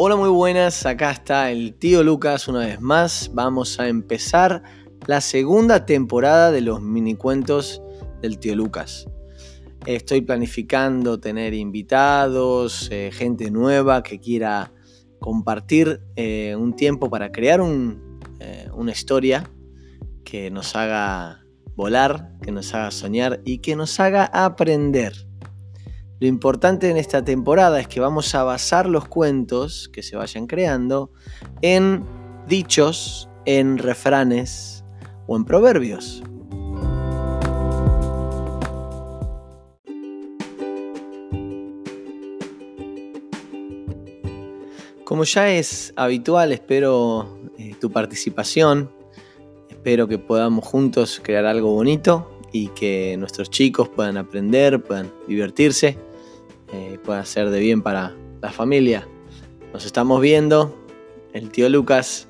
Hola, muy buenas. Acá está el tío Lucas una vez más. Vamos a empezar la segunda temporada de los mini cuentos del tío Lucas. Estoy planificando tener invitados, eh, gente nueva que quiera compartir eh, un tiempo para crear eh, una historia que nos haga volar, que nos haga soñar y que nos haga aprender. Lo importante en esta temporada es que vamos a basar los cuentos que se vayan creando en dichos, en refranes o en proverbios. Como ya es habitual, espero eh, tu participación, espero que podamos juntos crear algo bonito y que nuestros chicos puedan aprender, puedan divertirse eh, pueda ser de bien para la familia. Nos estamos viendo. El tío Lucas